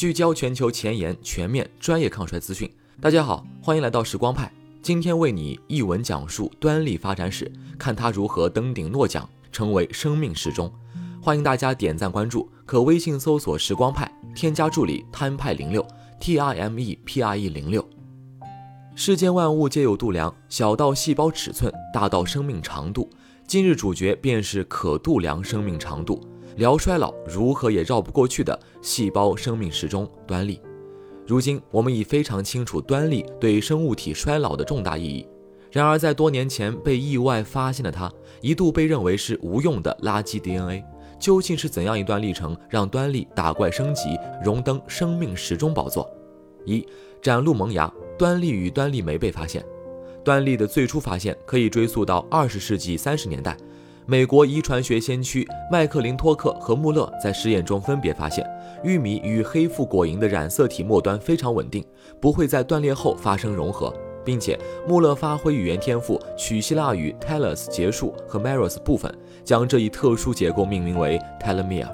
聚焦全球前沿、全面、专业抗衰资讯。大家好，欢迎来到时光派。今天为你一文讲述端粒发展史，看它如何登顶诺奖，成为生命时钟。欢迎大家点赞关注，可微信搜索“时光派”，添加助理 “time 派零六 ”，T I M E P R E 零六。世间万物皆有度量，小到细胞尺寸，大到生命长度。今日主角便是可度量生命长度。聊衰老，如何也绕不过去的细胞生命时钟端粒。如今，我们已非常清楚端粒对生物体衰老的重大意义。然而，在多年前被意外发现的它，一度被认为是无用的垃圾 DNA。究竟是怎样一段历程，让端粒打怪升级，荣登生命时钟宝座？一展露萌芽，端粒与端粒酶被发现。端粒的最初发现可以追溯到二十世纪三十年代。美国遗传学先驱麦克林托克和穆勒在实验中分别发现，玉米与黑腹果蝇的染色体末端非常稳定，不会在断裂后发生融合，并且穆勒发挥语言天赋，取希腊语 telos 结束和 meros 部分，将这一特殊结构命名为 telomere。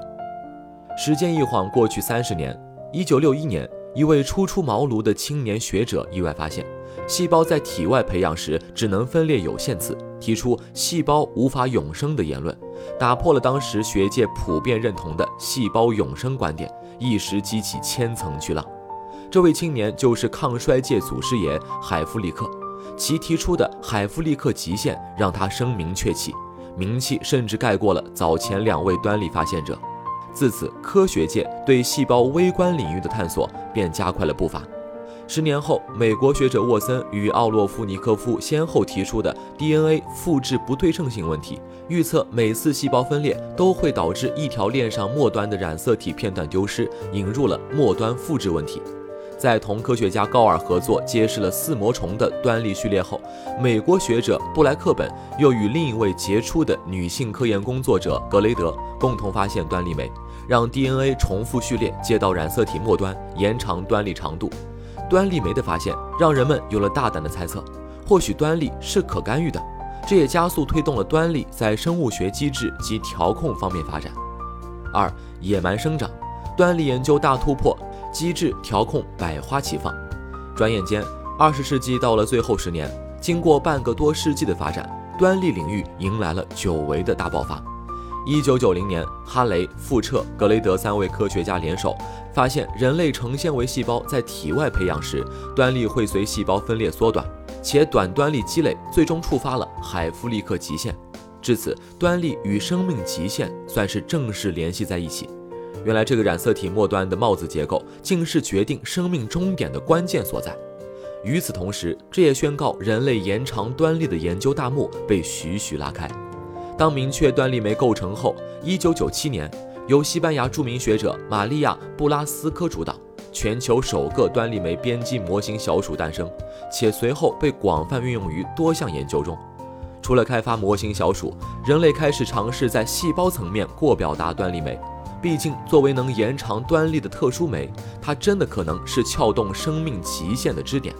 时间一晃过去三十年，一九六一年，一位初出茅庐的青年学者意外发现。细胞在体外培养时只能分裂有限次，提出细胞无法永生的言论，打破了当时学界普遍认同的细胞永生观点，一时激起千层巨浪。这位青年就是抗衰界祖师爷海弗利克，其提出的海弗利克极限让他声名鹊起，名气甚至盖过了早前两位端粒发现者。自此，科学界对细胞微观领域的探索便加快了步伐。十年后，美国学者沃森与奥洛夫尼科夫先后提出的 DNA 复制不对称性问题，预测每次细胞分裂都会导致一条链上末端的染色体片段丢失，引入了末端复制问题。在同科学家高尔合作揭示了四膜虫的端粒序列后，美国学者布莱克本又与另一位杰出的女性科研工作者格雷德共同发现端粒酶，让 DNA 重复序列接到染色体末端，延长端粒长度。端粒酶的发现让人们有了大胆的猜测，或许端粒是可干预的，这也加速推动了端粒在生物学机制及调控方面发展。二、野蛮生长，端粒研究大突破，机制调控百花齐放。转眼间，二十世纪到了最后十年，经过半个多世纪的发展，端粒领域迎来了久违的大爆发。一九九零年，哈雷、富彻、格雷德三位科学家联手，发现人类成纤维细胞在体外培养时，端粒会随细胞分裂缩短，且短端粒积累最终触发了海弗利克极限。至此，端粒与生命极限算是正式联系在一起。原来，这个染色体末端的帽子结构，竟是决定生命终点的关键所在。与此同时，这也宣告人类延长端粒的研究大幕被徐徐拉开。当明确端粒酶构成后，一九九七年，由西班牙著名学者玛利亚·布拉斯科主导，全球首个端粒酶编辑模型小鼠诞生，且随后被广泛运用于多项研究中。除了开发模型小鼠，人类开始尝试在细胞层面过表达端粒酶。毕竟，作为能延长端粒的特殊酶，它真的可能是撬动生命极限的支点。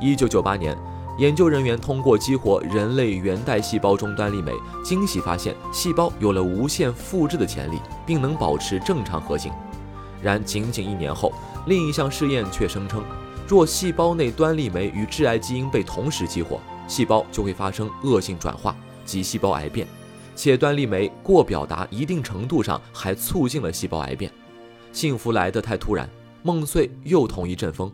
一九九八年。研究人员通过激活人类原代细胞中端粒酶，惊喜发现细胞有了无限复制的潜力，并能保持正常核型。然仅仅一年后，另一项试验却声称，若细胞内端粒酶与致癌基因被同时激活，细胞就会发生恶性转化及细胞癌变，且端粒酶过表达一定程度上还促进了细胞癌变。幸福来得太突然，梦碎又同一阵风。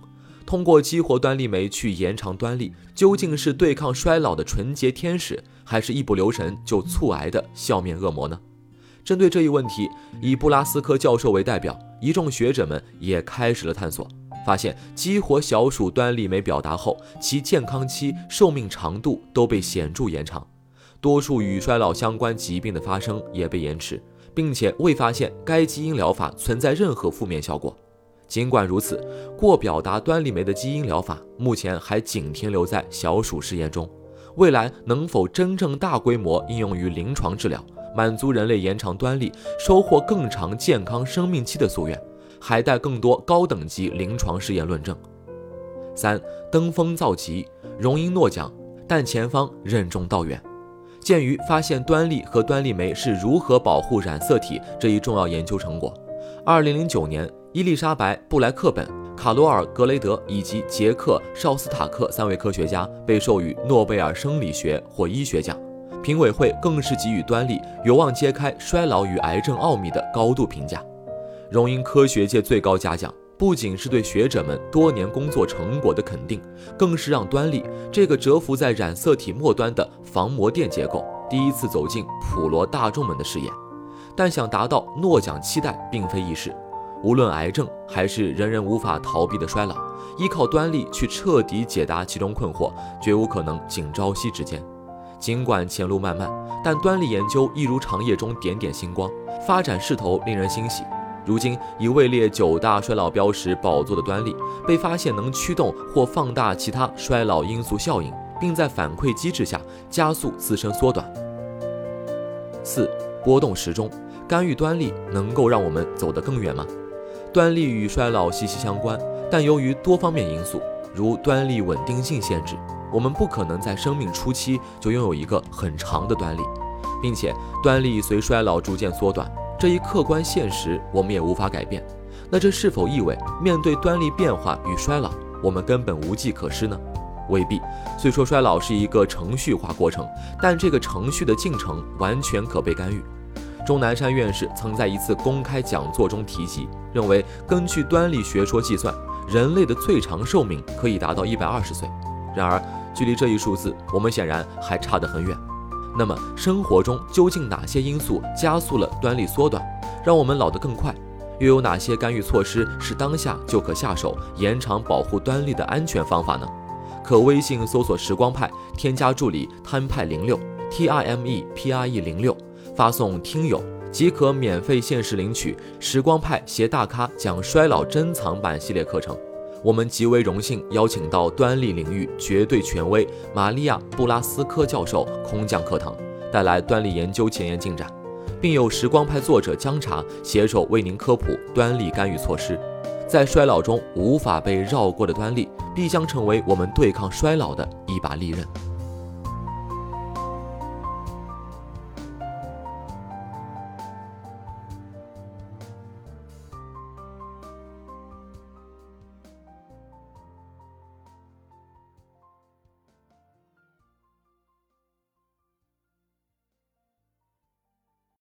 通过激活端粒酶去延长端粒，究竟是对抗衰老的纯洁天使，还是一不留神就促癌的笑面恶魔呢？针对这一问题，以布拉斯科教授为代表，一众学者们也开始了探索，发现激活小鼠端粒酶表达后，其健康期、寿命长度都被显著延长，多数与衰老相关疾病的发生也被延迟，并且未发现该基因疗法存在任何负面效果。尽管如此，过表达端粒酶的基因疗法目前还仅停留在小鼠试验中。未来能否真正大规模应用于临床治疗，满足人类延长端粒、收获更长健康生命期的夙愿，还待更多高等级临床试验论证。三登峰造极，荣膺诺奖，但前方任重道远。鉴于发现端粒和端粒酶是如何保护染色体这一重要研究成果，二零零九年。伊丽莎白·布莱克本、卡罗尔·格雷德以及杰克·绍斯塔克三位科学家被授予诺贝尔生理学或医学奖。评委会更是给予端粒有望揭开衰老与癌症奥秘的高度评价，荣膺科学界最高嘉奖。不仅是对学者们多年工作成果的肯定，更是让端粒这个蛰伏在染色体末端的防膜垫结构第一次走进普罗大众们的视野。但想达到诺奖期待并非易事，无论癌症还是人人无法逃避的衰老，依靠端粒去彻底解答其中困惑，绝无可能仅朝夕之间。尽管前路漫漫，但端粒研究一如长夜中点点星光，发展势头令人欣喜。如今已位列九大衰老标识宝座的端粒，被发现能驱动或放大其他衰老因素效应，并在反馈机制下加速自身缩短。四波动时钟干预端粒能够让我们走得更远吗？端粒与衰老息息相关，但由于多方面因素，如端粒稳定性限制。我们不可能在生命初期就拥有一个很长的端粒，并且端粒随衰老逐渐缩短，这一客观现实我们也无法改变。那这是否意味面对端粒变化与衰老，我们根本无计可施呢？未必。虽说衰老是一个程序化过程，但这个程序的进程完全可被干预。钟南山院士曾在一次公开讲座中提及，认为根据端粒学说计算，人类的最长寿命可以达到一百二十岁。然而，距离这一数字，我们显然还差得很远。那么，生活中究竟哪些因素加速了端粒缩短，让我们老得更快？又有哪些干预措施是当下就可下手延长保护端粒的安全方法呢？可微信搜索“时光派”，添加助理摊派零六 T I M E P R E 零六”，发送“听友”即可免费限时领取“时光派携大咖讲衰老珍藏版”系列课程。我们极为荣幸邀请到端粒领域绝对权威玛利亚·布拉斯科教授空降课堂，带来端粒研究前沿进展，并由时光派作者姜茶携手为您科普端粒干预措施。在衰老中无法被绕过的端粒，必将成为我们对抗衰老的一把利刃。